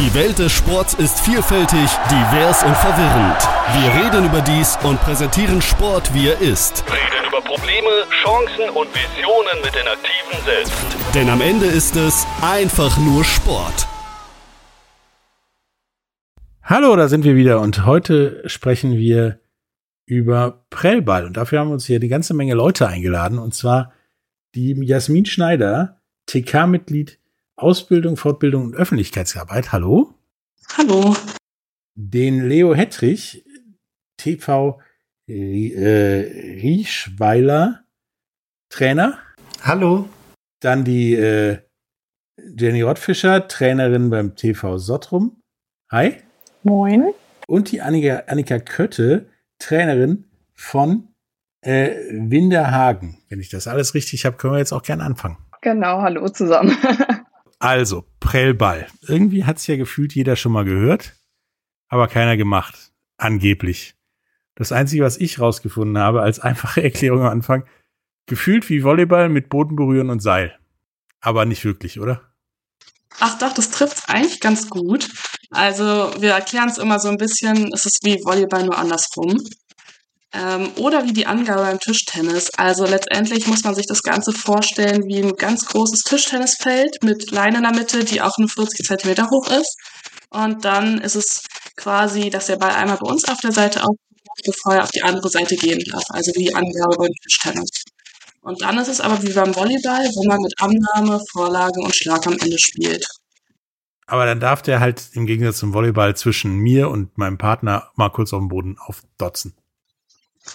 Die Welt des Sports ist vielfältig, divers und verwirrend. Wir reden über dies und präsentieren Sport, wie er ist. Reden über Probleme, Chancen und Visionen mit den Aktiven selbst. Denn am Ende ist es einfach nur Sport. Hallo, da sind wir wieder und heute sprechen wir über Prellball und dafür haben wir uns hier eine ganze Menge Leute eingeladen und zwar die Jasmin Schneider, TK-Mitglied Ausbildung, Fortbildung und Öffentlichkeitsarbeit. Hallo. Hallo. Den Leo Hettrich, TV äh, Riechweiler Trainer. Hallo. Dann die äh, Jenny Rottfischer, Trainerin beim TV Sottrum. Hi. Moin. Und die Annika, Annika Kötte, Trainerin von äh, Winterhagen. Wenn ich das alles richtig habe, können wir jetzt auch gern anfangen. Genau, hallo zusammen. Also, Prellball. Irgendwie hat's ja gefühlt jeder schon mal gehört, aber keiner gemacht. Angeblich. Das Einzige, was ich rausgefunden habe, als einfache Erklärung am Anfang, gefühlt wie Volleyball mit Boden berühren und Seil. Aber nicht wirklich, oder? Ach doch, das trifft eigentlich ganz gut. Also wir erklären es immer so ein bisschen, es ist wie Volleyball nur andersrum. Ähm, oder wie die Angabe beim Tischtennis. Also letztendlich muss man sich das Ganze vorstellen wie ein ganz großes Tischtennisfeld mit Leine in der Mitte, die auch nur 40 Zentimeter hoch ist. Und dann ist es quasi, dass der Ball einmal bei uns auf der Seite aufgeht, bevor er auf die andere Seite gehen darf. Also wie die Angabe beim Tischtennis. Und dann ist es aber wie beim Volleyball, wo man mit Annahme, Vorlage und Schlag am Ende spielt. Aber dann darf der halt im Gegensatz zum Volleyball zwischen mir und meinem Partner mal kurz auf dem Boden aufdotzen.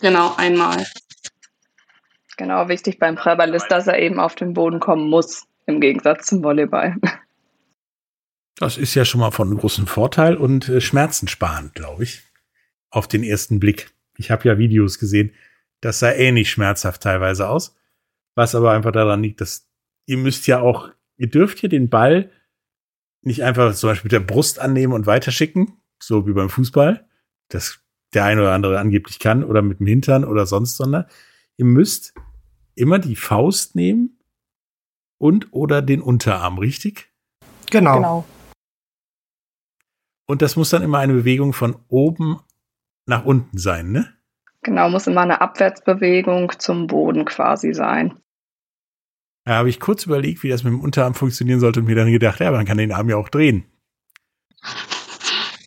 Genau, einmal. Genau, wichtig beim Prellball ist, dass er eben auf den Boden kommen muss, im Gegensatz zum Volleyball. Das ist ja schon mal von großem Vorteil und äh, schmerzensparend, glaube ich. Auf den ersten Blick. Ich habe ja Videos gesehen, das sah ähnlich schmerzhaft teilweise aus. Was aber einfach daran liegt, dass ihr müsst ja auch, ihr dürft hier den Ball nicht einfach zum Beispiel mit der Brust annehmen und weiterschicken, so wie beim Fußball. Das der eine oder andere angeblich kann oder mit dem Hintern oder sonst, sondern ihr müsst immer die Faust nehmen und oder den Unterarm, richtig? Genau. genau. Und das muss dann immer eine Bewegung von oben nach unten sein, ne? Genau, muss immer eine Abwärtsbewegung zum Boden quasi sein. Da habe ich kurz überlegt, wie das mit dem Unterarm funktionieren sollte und mir dann gedacht, ja, man kann den Arm ja auch drehen.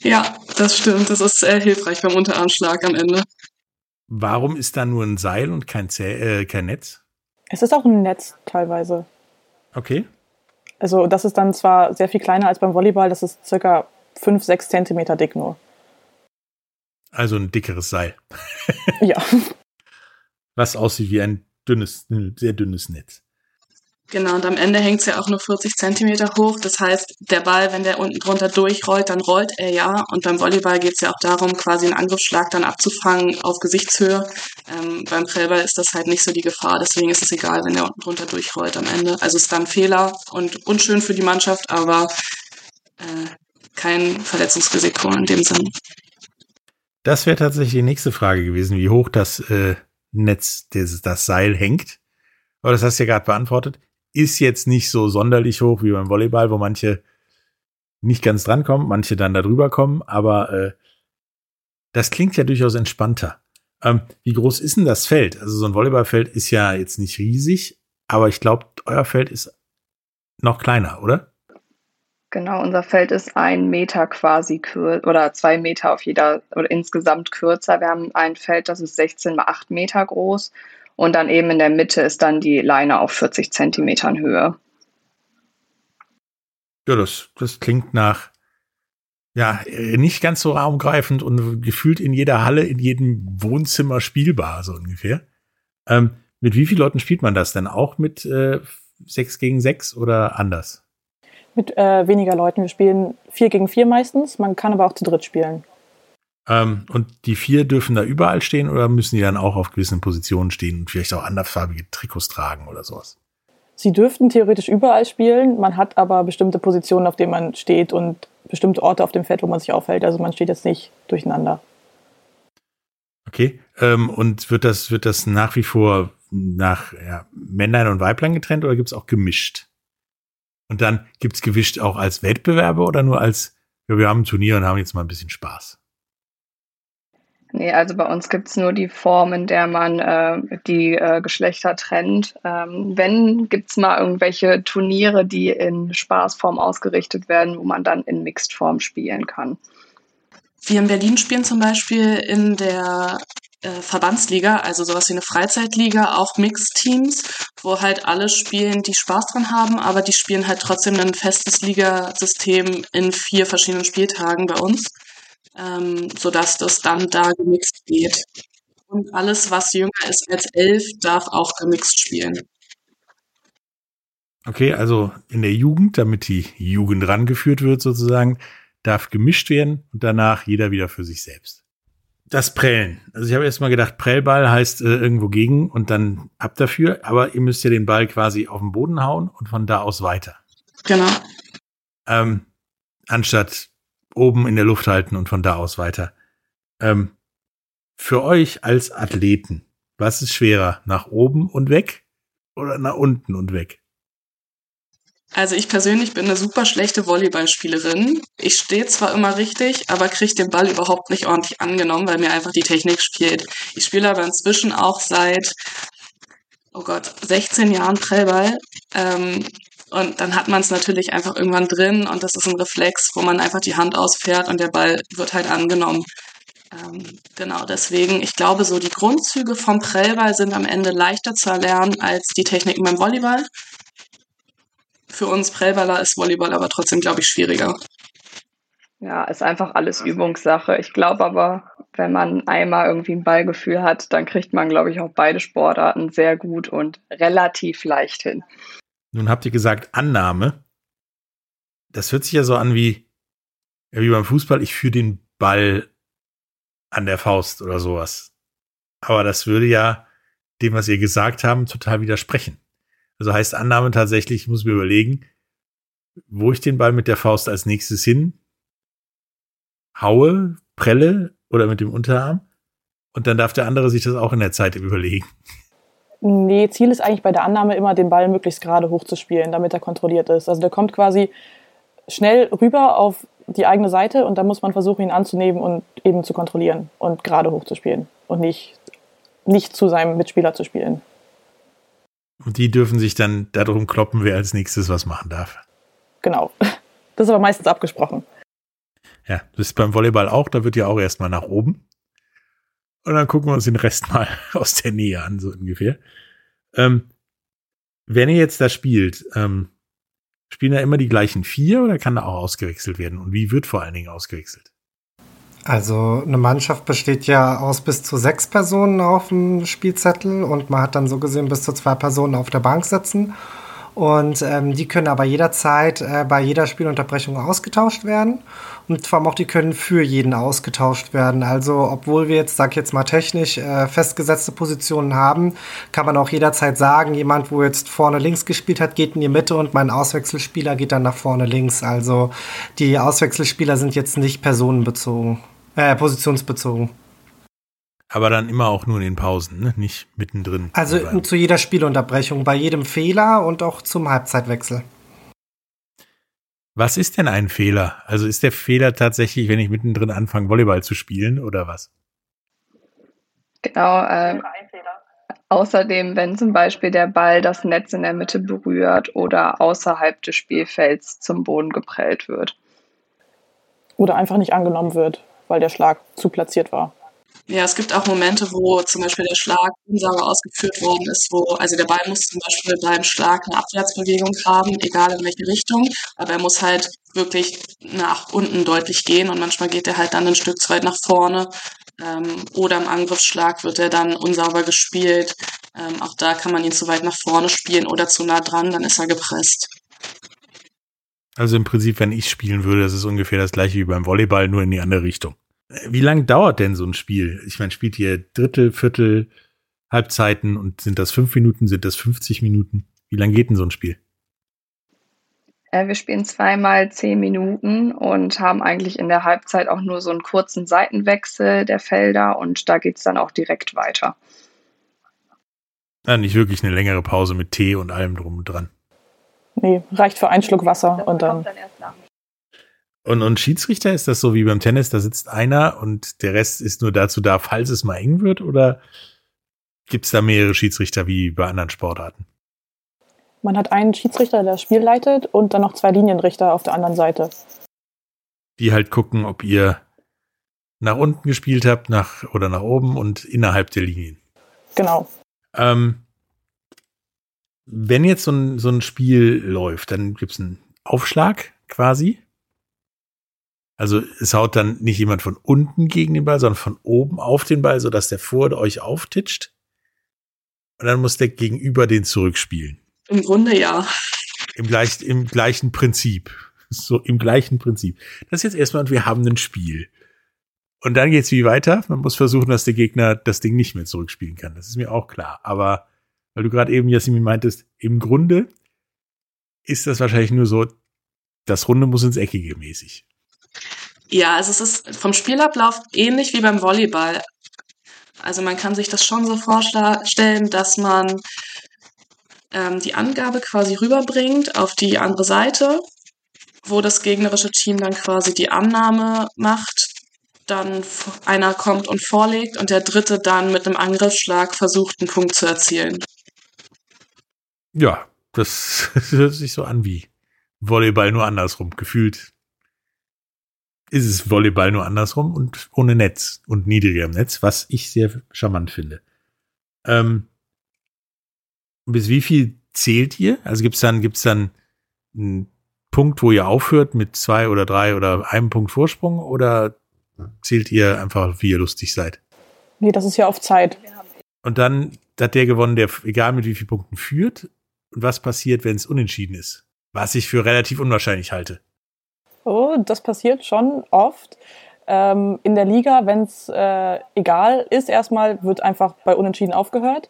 Ja, das stimmt. Das ist sehr hilfreich beim Unterarmschlag am Ende. Warum ist da nur ein Seil und kein, Zäh äh, kein Netz? Es ist auch ein Netz teilweise. Okay. Also das ist dann zwar sehr viel kleiner als beim Volleyball, das ist circa 5, 6 Zentimeter dick nur. Also ein dickeres Seil. ja. Was aussieht wie ein dünnes, sehr dünnes Netz. Genau, und am Ende hängt es ja auch nur 40 Zentimeter hoch. Das heißt, der Ball, wenn der unten drunter durchrollt, dann rollt er ja. Und beim Volleyball geht es ja auch darum, quasi einen Angriffsschlag dann abzufangen auf Gesichtshöhe. Ähm, beim Prellball ist das halt nicht so die Gefahr. Deswegen ist es egal, wenn der unten drunter durchrollt am Ende. Also ist dann Fehler und unschön für die Mannschaft, aber äh, kein Verletzungsrisiko in dem Sinn. Das wäre tatsächlich die nächste Frage gewesen, wie hoch das äh, Netz, das, das Seil hängt. Aber das hast du ja gerade beantwortet ist jetzt nicht so sonderlich hoch wie beim Volleyball, wo manche nicht ganz drankommen, manche dann da drüber kommen, aber äh, das klingt ja durchaus entspannter. Ähm, wie groß ist denn das Feld? Also so ein Volleyballfeld ist ja jetzt nicht riesig, aber ich glaube, euer Feld ist noch kleiner, oder? Genau, unser Feld ist ein Meter quasi kürzer oder zwei Meter auf jeder oder insgesamt kürzer. Wir haben ein Feld, das ist 16 mal 8 Meter groß und dann eben in der Mitte ist dann die Leine auf 40 Zentimetern Höhe. Ja, das, das klingt nach, ja, nicht ganz so raumgreifend und gefühlt in jeder Halle, in jedem Wohnzimmer spielbar, so ungefähr. Ähm, mit wie vielen Leuten spielt man das denn? Auch mit äh, 6 gegen 6 oder anders? Mit äh, weniger Leuten. Wir spielen 4 gegen 4 meistens. Man kann aber auch zu dritt spielen. Ähm, und die vier dürfen da überall stehen oder müssen die dann auch auf gewissen Positionen stehen und vielleicht auch andersfarbige Trikots tragen oder sowas? Sie dürften theoretisch überall spielen. Man hat aber bestimmte Positionen, auf denen man steht und bestimmte Orte auf dem Feld, wo man sich aufhält. Also man steht jetzt nicht durcheinander. Okay. Ähm, und wird das, wird das nach wie vor nach ja, Männlein und Weiblein getrennt oder gibt es auch gemischt? Und dann gibt es gewischt auch als Wettbewerbe oder nur als ja, wir haben ein Turnier und haben jetzt mal ein bisschen Spaß. Nee, also bei uns gibt's nur die Form, in der man äh, die äh, Geschlechter trennt. Ähm, wenn, gibt's mal irgendwelche Turniere, die in Spaßform ausgerichtet werden, wo man dann in Mixed-Form spielen kann. Wir in Berlin spielen zum Beispiel in der äh, Verbandsliga, also sowas wie eine Freizeitliga, auch Mixed-Teams, wo halt alle spielen, die Spaß dran haben, aber die spielen halt trotzdem ein festes Ligasystem in vier verschiedenen Spieltagen bei uns ähm, sodass das dann da gemixt geht. Und alles, was jünger ist als elf, darf auch gemixt spielen. Okay, also in der Jugend, damit die Jugend rangeführt wird sozusagen, darf gemischt werden und danach jeder wieder für sich selbst. Das Prellen. Also ich habe erst mal gedacht, Prellball heißt äh, irgendwo gegen und dann ab dafür, aber ihr müsst ja den Ball quasi auf den Boden hauen und von da aus weiter. Genau. Ähm, anstatt oben in der Luft halten und von da aus weiter. Ähm, für euch als Athleten, was ist schwerer? Nach oben und weg oder nach unten und weg? Also ich persönlich bin eine super schlechte Volleyballspielerin. Ich stehe zwar immer richtig, aber kriege den Ball überhaupt nicht ordentlich angenommen, weil mir einfach die Technik spielt. Ich spiele aber inzwischen auch seit, oh Gott, 16 Jahren Prellball. Ähm, und dann hat man es natürlich einfach irgendwann drin und das ist ein Reflex, wo man einfach die Hand ausfährt und der Ball wird halt angenommen. Ähm, genau, deswegen, ich glaube, so die Grundzüge vom Prellball sind am Ende leichter zu erlernen als die Techniken beim Volleyball. Für uns Prellballer ist Volleyball aber trotzdem, glaube ich, schwieriger. Ja, ist einfach alles Übungssache. Ich glaube aber, wenn man einmal irgendwie ein Ballgefühl hat, dann kriegt man, glaube ich, auch beide Sportarten sehr gut und relativ leicht hin. Nun habt ihr gesagt Annahme. Das hört sich ja so an wie, wie beim Fußball, ich führe den Ball an der Faust oder sowas. Aber das würde ja dem, was ihr gesagt haben, total widersprechen. Also heißt Annahme tatsächlich, ich muss mir überlegen, wo ich den Ball mit der Faust als nächstes hin haue, prelle oder mit dem Unterarm. Und dann darf der andere sich das auch in der Zeit überlegen. Nee, Ziel ist eigentlich bei der Annahme immer, den Ball möglichst gerade hochzuspielen, damit er kontrolliert ist. Also der kommt quasi schnell rüber auf die eigene Seite und dann muss man versuchen, ihn anzunehmen und eben zu kontrollieren und gerade hochzuspielen und nicht, nicht zu seinem Mitspieler zu spielen. Und die dürfen sich dann darum kloppen, wer als nächstes was machen darf. Genau. Das ist aber meistens abgesprochen. Ja, das ist beim Volleyball auch, da wird ja auch erstmal nach oben. Und dann gucken wir uns den Rest mal aus der Nähe an, so ungefähr. Ähm, wenn ihr jetzt da spielt, ähm, spielen da immer die gleichen vier oder kann da auch ausgewechselt werden? Und wie wird vor allen Dingen ausgewechselt? Also eine Mannschaft besteht ja aus bis zu sechs Personen auf dem Spielzettel und man hat dann so gesehen bis zu zwei Personen auf der Bank sitzen. Und ähm, die können aber jederzeit äh, bei jeder Spielunterbrechung ausgetauscht werden. Und vor allem auch die können für jeden ausgetauscht werden. Also obwohl wir jetzt, sag ich jetzt mal technisch, äh, festgesetzte Positionen haben, kann man auch jederzeit sagen, jemand, wo jetzt vorne links gespielt hat, geht in die Mitte und mein Auswechselspieler geht dann nach vorne links. Also die Auswechselspieler sind jetzt nicht personenbezogen, äh, positionsbezogen. Aber dann immer auch nur in den Pausen, ne? nicht mittendrin. Also zu jeder Spielunterbrechung, bei jedem Fehler und auch zum Halbzeitwechsel. Was ist denn ein Fehler? Also ist der Fehler tatsächlich, wenn ich mittendrin anfange, Volleyball zu spielen oder was? Genau. Äh, außerdem, wenn zum Beispiel der Ball das Netz in der Mitte berührt oder außerhalb des Spielfelds zum Boden geprellt wird. Oder einfach nicht angenommen wird, weil der Schlag zu platziert war. Ja, es gibt auch Momente, wo zum Beispiel der Schlag unsauber ausgeführt worden ist, wo, also der Ball muss zum Beispiel beim Schlag eine Abwärtsbewegung haben, egal in welche Richtung, aber er muss halt wirklich nach unten deutlich gehen und manchmal geht er halt dann ein Stück zu weit nach vorne. Ähm, oder im Angriffsschlag wird er dann unsauber gespielt. Ähm, auch da kann man ihn zu weit nach vorne spielen oder zu nah dran, dann ist er gepresst. Also im Prinzip, wenn ich spielen würde, das ist ungefähr das gleiche wie beim Volleyball, nur in die andere Richtung. Wie lang dauert denn so ein Spiel? Ich meine, spielt ihr Drittel, Viertel, Halbzeiten und sind das fünf Minuten, sind das 50 Minuten? Wie lang geht denn so ein Spiel? Äh, wir spielen zweimal zehn Minuten und haben eigentlich in der Halbzeit auch nur so einen kurzen Seitenwechsel der Felder und da geht es dann auch direkt weiter. Ja, nicht wirklich eine längere Pause mit Tee und allem drum und dran. Nee, reicht für einen Schluck Wasser das und dann. dann Und, und Schiedsrichter, ist das so wie beim Tennis, da sitzt einer und der Rest ist nur dazu da, falls es mal eng wird? Oder gibt es da mehrere Schiedsrichter wie bei anderen Sportarten? Man hat einen Schiedsrichter, der das Spiel leitet und dann noch zwei Linienrichter auf der anderen Seite. Die halt gucken, ob ihr nach unten gespielt habt, nach oder nach oben und innerhalb der Linien. Genau. Ähm, wenn jetzt so ein, so ein Spiel läuft, dann gibt es einen Aufschlag quasi. Also es haut dann nicht jemand von unten gegen den Ball, sondern von oben auf den Ball, sodass der vor euch auftitscht. Und dann muss der Gegenüber den zurückspielen. Im Grunde ja. Im, gleich, im gleichen Prinzip. So im gleichen Prinzip. Das ist jetzt erstmal, und wir haben ein Spiel. Und dann geht's wie weiter. Man muss versuchen, dass der Gegner das Ding nicht mehr zurückspielen kann. Das ist mir auch klar. Aber weil du gerade eben, Jasmin, meintest, im Grunde ist das wahrscheinlich nur so, das Runde muss ins Eckige mäßig. Ja, also es ist vom Spielablauf ähnlich wie beim Volleyball. Also man kann sich das schon so vorstellen, dass man ähm, die Angabe quasi rüberbringt auf die andere Seite, wo das gegnerische Team dann quasi die Annahme macht, dann einer kommt und vorlegt und der dritte dann mit einem Angriffsschlag versucht, einen Punkt zu erzielen. Ja, das hört sich so an wie Volleyball nur andersrum. Gefühlt ist es Volleyball nur andersrum und ohne Netz und niedriger im Netz, was ich sehr charmant finde. Ähm, bis wie viel zählt ihr? Also gibt's dann, gibt's dann einen Punkt, wo ihr aufhört mit zwei oder drei oder einem Punkt Vorsprung oder zählt ihr einfach, wie ihr lustig seid? Nee, das ist ja auf Zeit. Und dann hat der gewonnen, der egal mit wie vielen Punkten führt. Und was passiert, wenn es unentschieden ist? Was ich für relativ unwahrscheinlich halte. Oh, das passiert schon oft. Ähm, in der Liga, wenn es äh, egal ist, erstmal wird einfach bei Unentschieden aufgehört.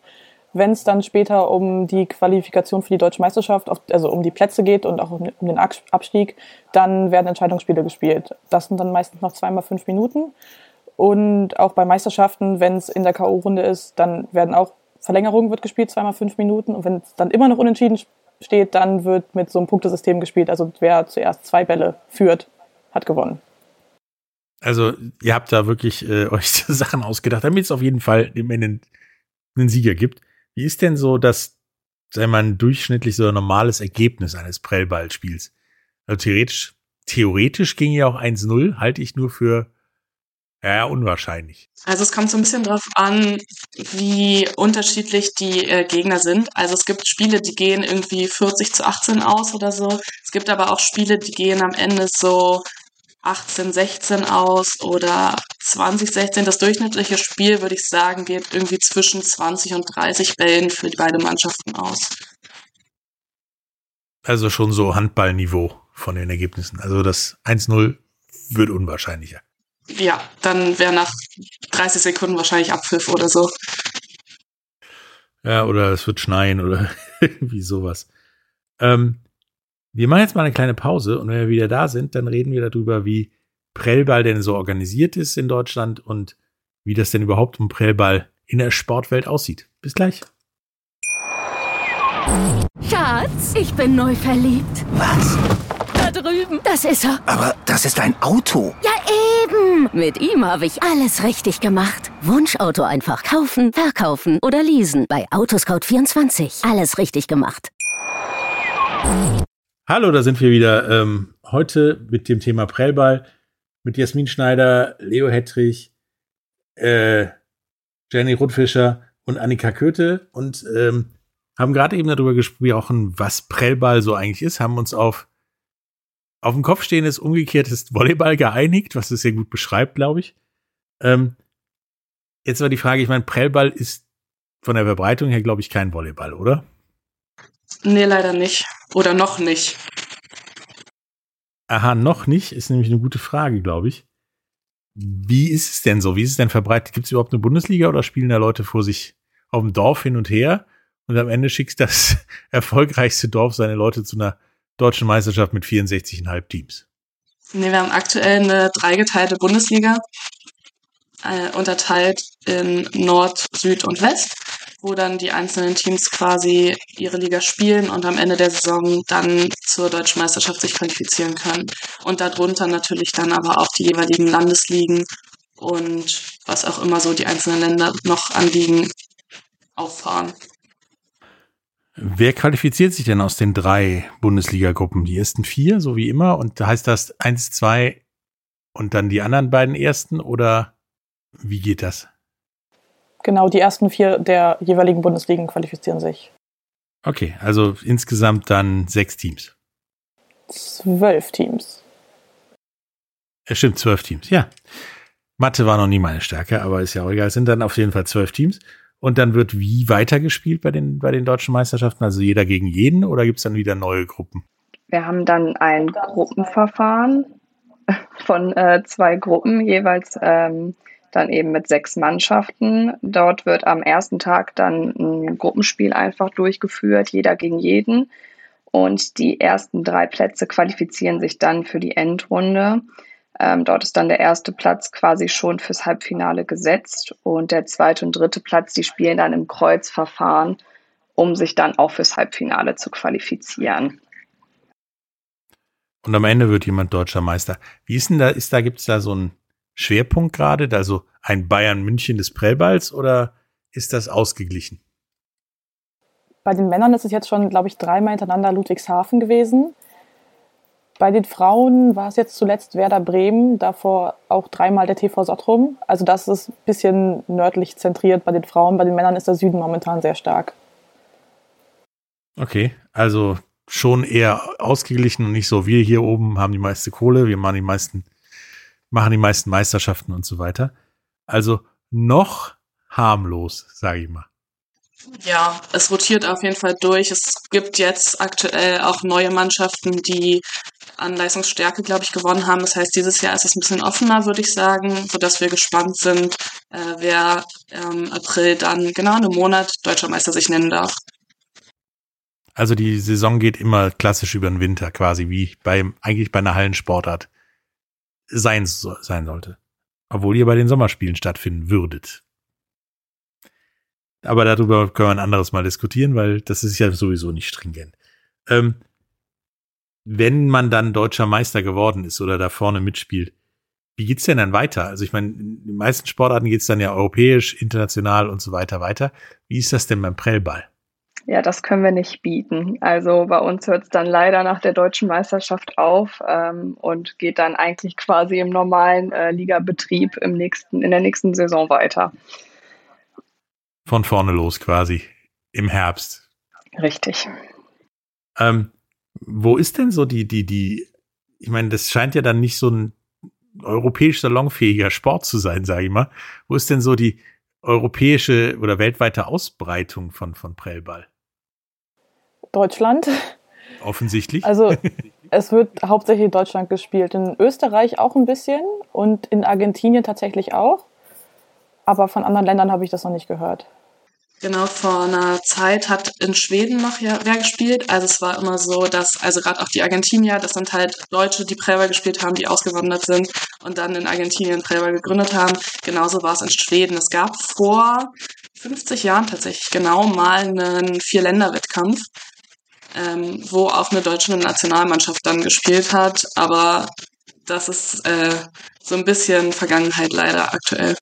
Wenn es dann später um die Qualifikation für die deutsche Meisterschaft, also um die Plätze geht und auch um den Abstieg, dann werden Entscheidungsspiele gespielt. Das sind dann meistens noch zweimal fünf Minuten. Und auch bei Meisterschaften, wenn es in der K.O.-Runde ist, dann werden auch Verlängerungen wird gespielt, zweimal fünf Minuten. Und wenn es dann immer noch unentschieden steht, dann wird mit so einem Punktesystem gespielt. Also wer zuerst zwei Bälle führt, hat gewonnen. Also ihr habt da wirklich äh, euch Sachen ausgedacht, damit es auf jeden Fall im Ende einen Sieger gibt. Wie ist denn so das, wir mal, ein durchschnittlich so ein normales Ergebnis eines Prellballspiels? Also theoretisch, theoretisch ging ja auch 1-0, halte ich nur für ja, unwahrscheinlich. Also es kommt so ein bisschen drauf an, wie unterschiedlich die äh, Gegner sind. Also es gibt Spiele, die gehen irgendwie 40 zu 18 aus oder so. Es gibt aber auch Spiele, die gehen am Ende so 18, 16 aus oder 20, 16. Das durchschnittliche Spiel, würde ich sagen, geht irgendwie zwischen 20 und 30 Bällen für die beiden Mannschaften aus. Also schon so Handballniveau von den Ergebnissen. Also das 1-0 wird unwahrscheinlicher. Ja, dann wäre nach 30 Sekunden wahrscheinlich Abpfiff oder so. Ja, oder es wird schneien oder irgendwie sowas. Ähm, wir machen jetzt mal eine kleine Pause und wenn wir wieder da sind, dann reden wir darüber, wie Prellball denn so organisiert ist in Deutschland und wie das denn überhaupt um Prellball in der Sportwelt aussieht. Bis gleich. Schatz, ich bin neu verliebt. Was? Da drüben. Das ist er. Aber das ist ein Auto. Ja, eben. Mit ihm habe ich alles richtig gemacht. Wunschauto einfach kaufen, verkaufen oder leasen. Bei Autoscout24. Alles richtig gemacht. Hallo, da sind wir wieder. Ähm, heute mit dem Thema Prellball mit Jasmin Schneider, Leo Hettrich, äh, Jenny Rutfischer und Annika Köte und ähm, haben gerade eben darüber gesprochen, was Prellball so eigentlich ist, haben uns auf auf dem Kopf stehendes umgekehrtes Volleyball geeinigt, was es sehr gut beschreibt, glaube ich. Ähm, jetzt war die Frage, ich meine, Prellball ist von der Verbreitung her, glaube ich, kein Volleyball, oder? Nee, leider nicht. Oder noch nicht. Aha, noch nicht, ist nämlich eine gute Frage, glaube ich. Wie ist es denn so? Wie ist es denn verbreitet? Gibt es überhaupt eine Bundesliga oder spielen da Leute vor sich auf dem Dorf hin und her und am Ende schickt das erfolgreichste Dorf seine Leute zu einer deutschen Meisterschaft mit 64,5 Teams? Nee, wir haben aktuell eine dreigeteilte Bundesliga, äh, unterteilt in Nord, Süd und West. wo dann die einzelnen Teams quasi ihre Liga spielen und am Ende der Saison dann zur deutschen Meisterschaft sich qualifizieren können. Und darunter natürlich dann aber auch die jeweiligen Landesligen und was auch immer so die einzelnen Länder noch an Ligen auffahren. Wer qualifiziert sich denn aus den drei Bundesliga-Gruppen? Die ersten vier, so wie immer? Und heißt das eins, zwei und dann die anderen beiden ersten oder wie geht das? Genau, die ersten vier der jeweiligen Bundesligen qualifizieren sich. Okay, also insgesamt dann sechs Teams. Zwölf Teams. Es stimmt, zwölf Teams, ja. Mathe war noch nie meine Stärke, aber ist ja auch egal. Es sind dann auf jeden Fall zwölf Teams. Und dann wird wie weitergespielt bei den, bei den deutschen Meisterschaften? Also jeder gegen jeden oder gibt es dann wieder neue Gruppen? Wir haben dann ein Gruppenverfahren von äh, zwei Gruppen, jeweils ähm, dann eben mit sechs Mannschaften. Dort wird am ersten Tag dann ein Gruppenspiel einfach durchgeführt, jeder gegen jeden. Und die ersten drei Plätze qualifizieren sich dann für die Endrunde. Ähm, dort ist dann der erste Platz quasi schon fürs Halbfinale gesetzt und der zweite und dritte Platz, die spielen dann im Kreuzverfahren, um sich dann auch fürs Halbfinale zu qualifizieren. Und am Ende wird jemand deutscher Meister. Wie ist denn da, ist da, gibt es da so einen Schwerpunkt gerade, also ein Bayern München des Prellballs oder ist das ausgeglichen? Bei den Männern ist es jetzt schon, glaube ich, dreimal hintereinander Ludwigshafen gewesen. Bei den Frauen war es jetzt zuletzt Werder Bremen, davor auch dreimal der TV Sottrum. Also das ist ein bisschen nördlich zentriert bei den Frauen. Bei den Männern ist der Süden momentan sehr stark. Okay, also schon eher ausgeglichen und nicht so, wir hier oben haben die meiste Kohle, wir machen die meisten, machen die meisten Meisterschaften und so weiter. Also noch harmlos, sage ich mal. Ja, es rotiert auf jeden Fall durch. Es gibt jetzt aktuell auch neue Mannschaften, die an Leistungsstärke, glaube ich, gewonnen haben. Das heißt, dieses Jahr ist es ein bisschen offener, würde ich sagen, sodass wir gespannt sind, äh, wer im ähm, April dann genau in einem Monat Deutscher Meister sich nennen darf. Also die Saison geht immer klassisch über den Winter, quasi wie bei eigentlich bei einer Hallensportart sein, sein sollte. Obwohl ihr bei den Sommerspielen stattfinden würdet. Aber darüber können wir ein anderes Mal diskutieren, weil das ist ja sowieso nicht stringent. Ähm, wenn man dann deutscher Meister geworden ist oder da vorne mitspielt, wie geht's denn dann weiter? Also ich meine, in den meisten Sportarten geht's dann ja europäisch, international und so weiter weiter. Wie ist das denn beim Prellball? Ja, das können wir nicht bieten. Also bei uns hört es dann leider nach der deutschen Meisterschaft auf ähm, und geht dann eigentlich quasi im normalen äh, Ligabetrieb im nächsten, in der nächsten Saison weiter. Von vorne los quasi im Herbst. Richtig. Ähm, wo ist denn so die, die, die, ich meine, das scheint ja dann nicht so ein europäisch salonfähiger Sport zu sein, sage ich mal. Wo ist denn so die europäische oder weltweite Ausbreitung von, von Prellball? Deutschland. Offensichtlich. Also es wird hauptsächlich in Deutschland gespielt, in Österreich auch ein bisschen und in Argentinien tatsächlich auch. Aber von anderen Ländern habe ich das noch nicht gehört. Genau, vor einer Zeit hat in Schweden noch ja wer gespielt. Also es war immer so, dass, also gerade auch die Argentinier, das sind halt Deutsche, die Prellball gespielt haben, die ausgewandert sind und dann in Argentinien Prellball gegründet haben. Genauso war es in Schweden. Es gab vor 50 Jahren tatsächlich genau mal einen Vier-Länder-Wettkampf, ähm, wo auch eine deutsche Nationalmannschaft dann gespielt hat. Aber das ist äh, so ein bisschen Vergangenheit leider aktuell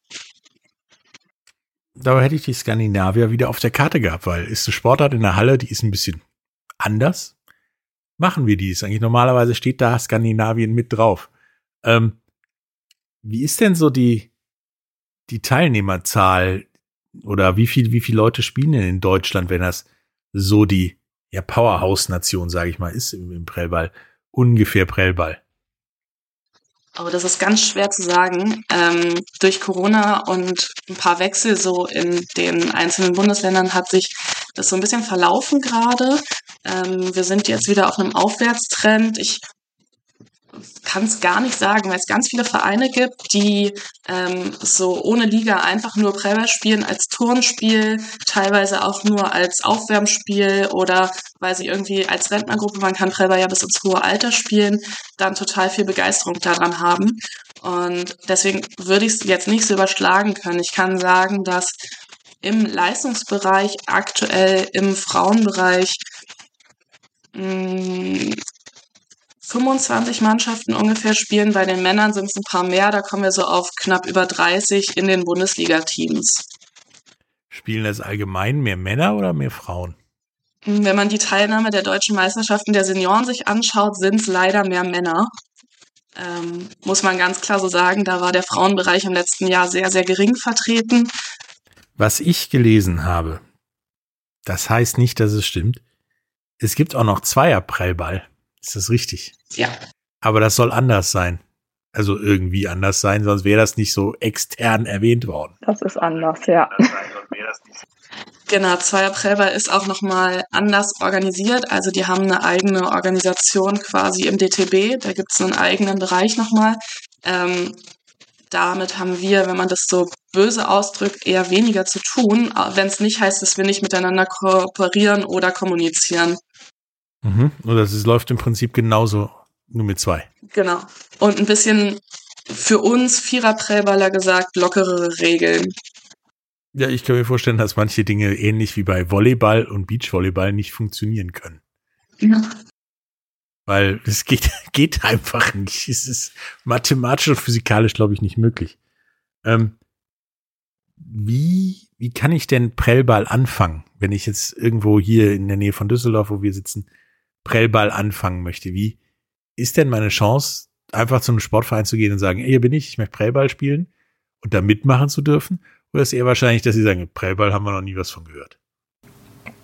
da hätte ich die Skandinavier wieder auf der Karte gehabt, weil ist eine Sportart in der Halle, die ist ein bisschen anders. Machen wir dies eigentlich? Normalerweise steht da Skandinavien mit drauf. Ähm, wie ist denn so die, die Teilnehmerzahl oder wie viel, wie viele Leute spielen denn in Deutschland, wenn das so die ja, Powerhouse-Nation, sage ich mal, ist im, im Prellball? Ungefähr Prellball. Oh, das ist ganz schwer zu sagen. Ähm, durch Corona und ein paar Wechsel so in den einzelnen Bundesländern hat sich das so ein bisschen verlaufen gerade. Ähm, wir sind jetzt wieder auf einem Aufwärtstrend. Ich kann es gar nicht sagen, weil es ganz viele Vereine gibt, die ähm, so ohne Liga einfach nur Prellball spielen als Turnspiel, teilweise auch nur als Aufwärmspiel oder weil sie irgendwie als Rentnergruppe, man kann Prellball ja bis ins hohe Alter spielen, dann total viel Begeisterung daran haben. Und deswegen würde ich es jetzt nicht so überschlagen können. Ich kann sagen, dass im Leistungsbereich aktuell im Frauenbereich mh, 25 Mannschaften ungefähr spielen. Bei den Männern sind es ein paar mehr. Da kommen wir so auf knapp über 30 in den Bundesliga-Teams. Spielen das allgemein mehr Männer oder mehr Frauen? Wenn man die Teilnahme der deutschen Meisterschaften der Senioren sich anschaut, sind es leider mehr Männer. Ähm, muss man ganz klar so sagen, da war der Frauenbereich im letzten Jahr sehr, sehr gering vertreten. Was ich gelesen habe, das heißt nicht, dass es stimmt. Es gibt auch noch Zweierprellball. Ist das richtig? Ja. Aber das soll anders sein. Also irgendwie anders sein, sonst wäre das nicht so extern erwähnt worden. Das ist anders, ja. Genau, Zweierprellball ist auch nochmal anders organisiert. Also die haben eine eigene Organisation quasi im DTB. Da gibt es einen eigenen Bereich nochmal. Ähm, damit haben wir, wenn man das so böse ausdrückt, eher weniger zu tun, wenn es nicht heißt, dass wir nicht miteinander kooperieren oder kommunizieren. Mhm. Oder es läuft im Prinzip genauso, nur mit zwei. Genau. Und ein bisschen für uns Vierer-Prellballer gesagt, lockerere Regeln. Ja, ich kann mir vorstellen, dass manche Dinge ähnlich wie bei Volleyball und Beachvolleyball nicht funktionieren können. Ja. Weil es geht, geht einfach nicht. Es ist mathematisch und physikalisch, glaube ich, nicht möglich. Ähm, wie, wie kann ich denn Prellball anfangen, wenn ich jetzt irgendwo hier in der Nähe von Düsseldorf, wo wir sitzen, Prellball anfangen möchte? Wie ist denn meine Chance, einfach zu einem Sportverein zu gehen und sagen, hier bin ich, ich möchte Prellball spielen und da mitmachen zu dürfen? Oder ist eher wahrscheinlich, dass sie sagen, Prellball haben wir noch nie was von gehört?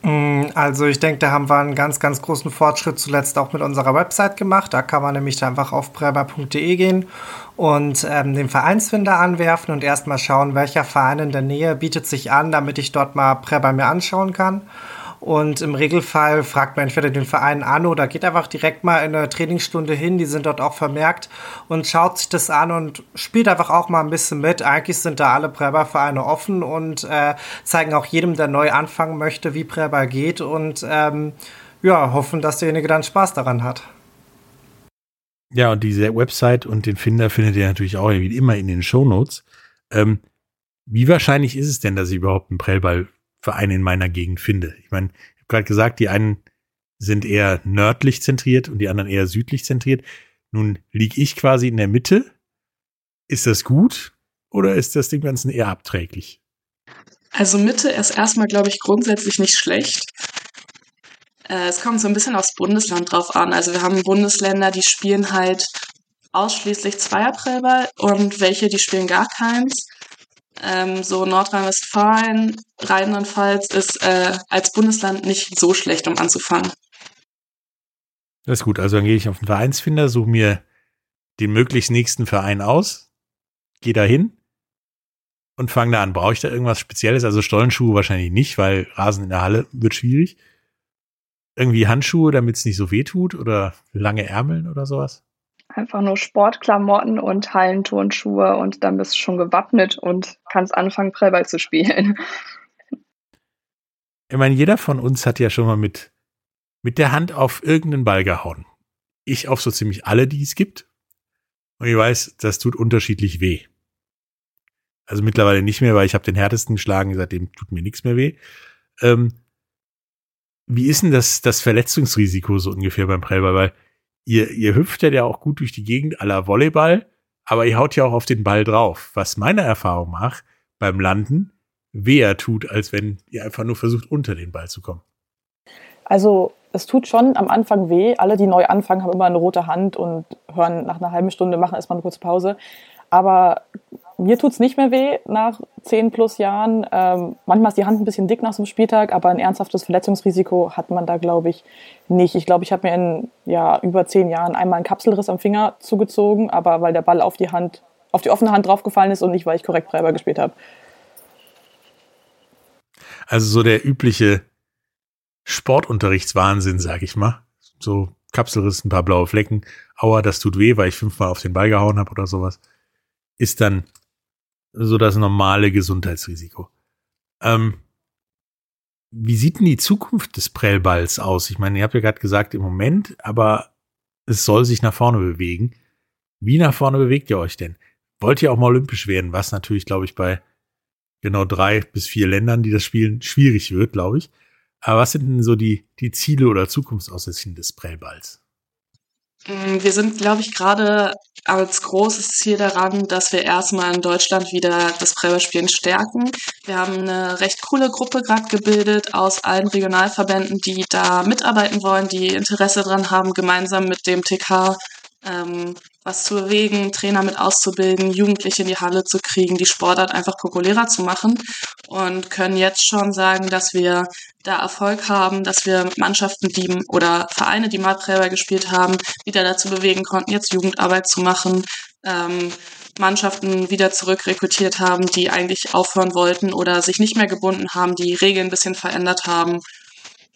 Mm, also ich denke, da haben wir einen ganz, ganz großen Fortschritt zuletzt auch mit unserer Website gemacht. Da kann man nämlich einfach auf prellball.de gehen und ähm, den Vereinsfinder anwerfen und erstmal schauen, welcher Verein in der Nähe bietet sich an, damit ich dort mal Prellball mir anschauen kann. Und im Regelfall fragt man entweder den Verein an oder geht einfach direkt mal in eine Trainingsstunde hin. Die sind dort auch vermerkt und schaut sich das an und spielt einfach auch mal ein bisschen mit. Eigentlich sind da alle Prellballvereine offen und äh, zeigen auch jedem, der neu anfangen möchte, wie Prellball geht und ähm, ja, hoffen, dass derjenige dann Spaß daran hat. Ja, und diese Website und den Finder findet ihr natürlich auch wie immer in den Shownotes. Ähm, wie wahrscheinlich ist es denn, dass ich überhaupt einen Prellball Vereine in meiner Gegend finde. Ich meine, ich habe gerade gesagt, die einen sind eher nördlich zentriert und die anderen eher südlich zentriert. Nun liege ich quasi in der Mitte. Ist das gut oder ist das dem Ganzen eher abträglich? Also Mitte ist erstmal, glaube ich, grundsätzlich nicht schlecht. Äh, es kommt so ein bisschen aufs Bundesland drauf an. Also wir haben Bundesländer, die spielen halt ausschließlich Zweierprellball und welche, die spielen gar keins. Ähm, so Nordrhein-Westfalen, Rheinland-Pfalz ist äh, als Bundesland nicht so schlecht, um anzufangen. Das ist gut. Also dann gehe ich auf den Vereinsfinder, suche mir den möglichst nächsten Verein aus, gehe da hin und fange da an. Brauche ich da irgendwas Spezielles? Also Stollenschuhe wahrscheinlich nicht, weil Rasen in der Halle wird schwierig. Irgendwie Handschuhe, damit es nicht so weh tut oder lange Ärmeln oder sowas? Einfach nur Sportklamotten und Hallenturnschuhe und dann bist du schon gewappnet und kannst anfangen, Prellball zu spielen. Ich meine, jeder von uns hat ja schon mal mit, mit der Hand auf irgendeinen Ball gehauen. Ich auf so ziemlich alle, die es gibt. Und ich weiß, das tut unterschiedlich weh. Also mittlerweile nicht mehr, weil ich habe den härtesten geschlagen, seitdem tut mir nichts mehr weh. Ähm, wie ist denn das, das Verletzungsrisiko so ungefähr beim Prellball? Weil ihr, ihr hüpft ja auch gut durch die Gegend aller Volleyball, aber ihr haut ja auch auf den Ball drauf. Was meiner Erfahrung macht, beim Landen weher tut, als wenn ihr einfach nur versucht, unter den Ball zu kommen. Also es tut schon am Anfang weh. Alle, die neu anfangen, haben immer eine rote Hand und hören nach einer halben Stunde, machen erstmal eine kurze Pause. Aber mir tut's nicht mehr weh nach zehn plus Jahren. Ähm, manchmal ist die Hand ein bisschen dick nach so einem Spieltag, aber ein ernsthaftes Verletzungsrisiko hat man da, glaube ich, nicht. Ich glaube, ich habe mir in ja, über zehn Jahren einmal einen Kapselriss am Finger zugezogen, aber weil der Ball auf die Hand, auf die offene Hand draufgefallen ist und nicht, weil ich korrekt Treiber gespielt habe. Also so der übliche Sportunterrichtswahnsinn, sag ich mal. So Kapselriss, ein paar blaue Flecken. Aua, das tut weh, weil ich fünfmal auf den Ball gehauen habe oder sowas. Ist dann so das normale Gesundheitsrisiko. Ähm, wie sieht denn die Zukunft des Prellballs aus? Ich meine, ihr habt ja gerade gesagt, im Moment, aber es soll sich nach vorne bewegen. Wie nach vorne bewegt ihr euch denn? Wollt ihr auch mal olympisch werden? Was natürlich, glaube ich, bei genau drei bis vier Ländern, die das spielen, schwierig wird, glaube ich. Aber was sind denn so die, die Ziele oder Zukunftsaussichten des Prellballs? Mm, Wir sind, glaube ich, gerade als großes Ziel daran, dass wir erstmal in Deutschland wieder das Prellballspielen stärken. Wir haben eine recht coole Gruppe gerade gebildet aus allen Regionalverbänden, die da mitarbeiten wollen, die Interesse dran haben, gemeinsam mit dem TK ähm, was zu bewegen, Trainer mit auszubilden, Jugendliche in die Halle zu kriegen, die Sportart einfach populärer zu machen und können jetzt schon sagen, dass wir da Erfolg haben, dass wir Mannschaften, die oder Vereine, die mal Prellball gespielt haben, wieder dazu bewegen konnten, jetzt Jugendarbeit zu machen, ähm, Mannschaften wieder zurück rekrutiert haben, die eigentlich aufhören wollten oder sich nicht mehr gebunden haben, die Regeln ein bisschen verändert haben,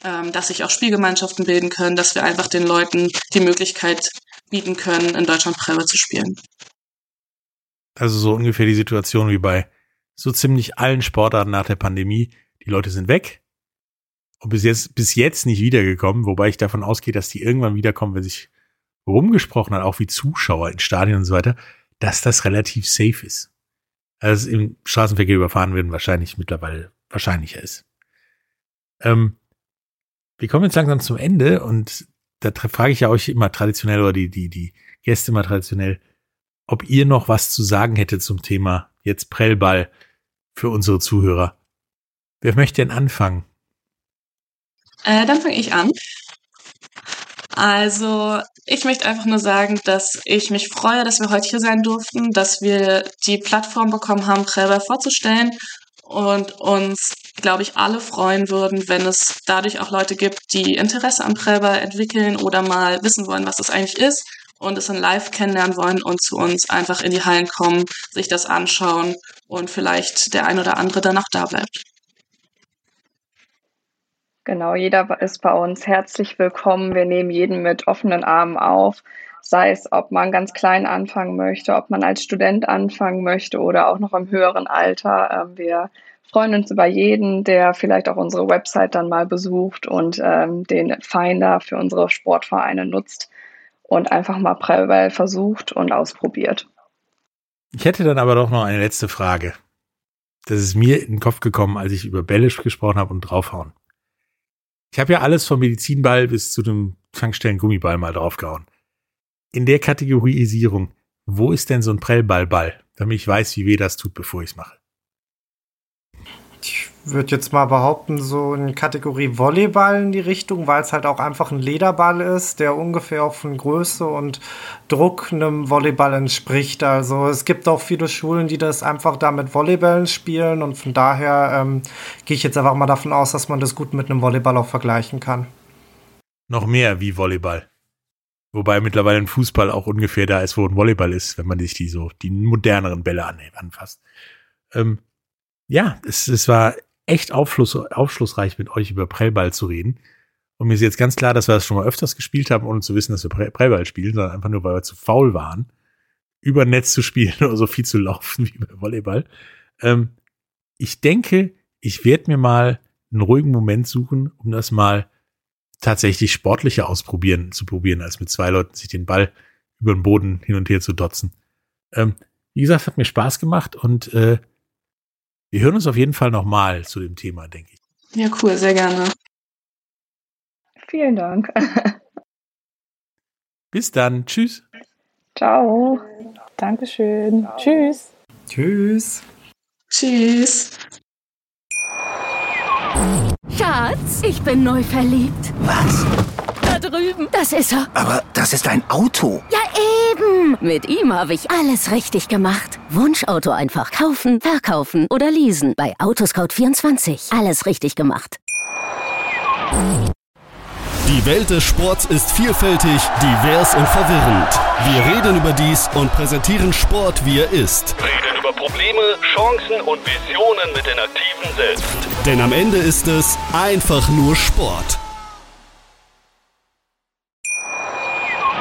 ähm, dass sich auch Spielgemeinschaften bilden können, dass wir einfach den Leuten die Möglichkeit bieten können, in Deutschland Prellball zu spielen. Also so ungefähr die Situation wie bei so ziemlich allen Sportarten nach der Pandemie. Die Leute sind weg und bis jetzt, bis jetzt nicht wiedergekommen, wobei ich davon ausgehe, dass die irgendwann wiederkommen, wenn sich rumgesprochen hat, auch wie Zuschauer in Stadien und so weiter, dass das relativ safe ist. Also im Straßenverkehr überfahren werden wahrscheinlich mittlerweile wahrscheinlicher ist. Ähm, wir kommen jetzt langsam zum Ende und da frage ich ja euch immer traditionell oder die, die, die Gäste immer traditionell, ob ihr noch was zu sagen hättet zum Thema jetzt Prellball für unsere Zuhörer. Wer möchte denn anfangen? Äh, dann fange ich an. Also, ich möchte einfach nur sagen, dass ich mich freue, dass wir heute hier sein durften, dass wir die Plattform bekommen haben, Prellball vorzustellen und uns, glaube ich, alle freuen würden, wenn es dadurch auch Leute gibt, die Interesse am Prellball entwickeln oder mal wissen wollen, was das eigentlich ist und es in live kennenlernen wollen und zu uns einfach in die Hallen kommen, sich das anschauen und vielleicht der ein oder andere danach da bleibt. Genau, jeder ist bei uns herzlich willkommen. Wir nehmen jeden mit offenen Armen auf, sei es, ob man ganz klein anfangen möchte, ob man als Student anfangen möchte oder auch noch im höheren Alter. Ähm, Wir freuen uns über jeden, der vielleicht auch unsere Website dann mal besucht und ähm, den Finder für unsere Sportvereine nutzt und einfach mal Prellball versucht und ausprobiert. Ich hätte dann aber doch noch eine letzte Frage. Das ist mir in den Kopf gekommen, als ich über Bälle gesprochen habe und draufhauen. Ich habe ja alles vom Medizinball bis zu dem Tankstellen-Gummiball mal draufgehauen. In der Kategorisierung, wo ist denn so ein Prellballball, damit ich weiß, wie weh das tut, bevor ich es mache? Würde jetzt mal behaupten, so in Kategorie Volleyball in die Richtung, weil es halt auch einfach ein Lederball ist, der ungefähr auch von Größe und Druck einem Volleyball entspricht. Also es gibt auch viele Schulen, die das einfach da mit Volleyballen spielen und von daher ähm, gehe ich jetzt einfach mal davon aus, dass man das gut mit einem Volleyball auch vergleichen kann. Noch mehr wie Volleyball. Wobei mittlerweile ein Fußball auch ungefähr da ist, wo ein Volleyball ist, wenn man sich die so, die moderneren Bälle an, anfasst. Ähm, ja, es, es war echt aufschluss, aufschlussreich, mit euch über Prellball zu reden. Und mir ist jetzt ganz klar, dass wir das schon mal öfters gespielt haben, ohne zu wissen, dass wir Prell- Prellball spielen, sondern einfach nur, weil wir zu faul waren, über Netz zu spielen oder so viel zu laufen wie bei Volleyball. Ähm, ich denke, ich werde mir mal einen ruhigen Moment suchen, um das mal tatsächlich sportlicher ausprobieren, zu probieren, als mit zwei Leuten sich den Ball über den Boden hin und her zu dotzen. Ähm, wie gesagt, hat mir Spaß gemacht und äh, wir hören uns auf jeden Fall nochmal zu dem Thema, denke ich. Ja, cool, sehr gerne. Vielen Dank. Bis dann. Tschüss. Ciao. Dankeschön. Tschüss. Tschüss. Tschüss. Schatz, ich bin neu verliebt. Was? Da drüben. Das ist er. Aber das ist ein Auto. Ja, eben. Mit ihm habe ich alles richtig gemacht. Wunschauto einfach kaufen, verkaufen oder leasen. Bei Autoscout24. Alles richtig gemacht. Die Welt des Sports ist vielfältig, divers und verwirrend. Wir reden über dies und präsentieren Sport, wie er ist. Reden über Probleme, Chancen und Visionen mit den Aktiven selbst. Denn am Ende ist es einfach nur Sport.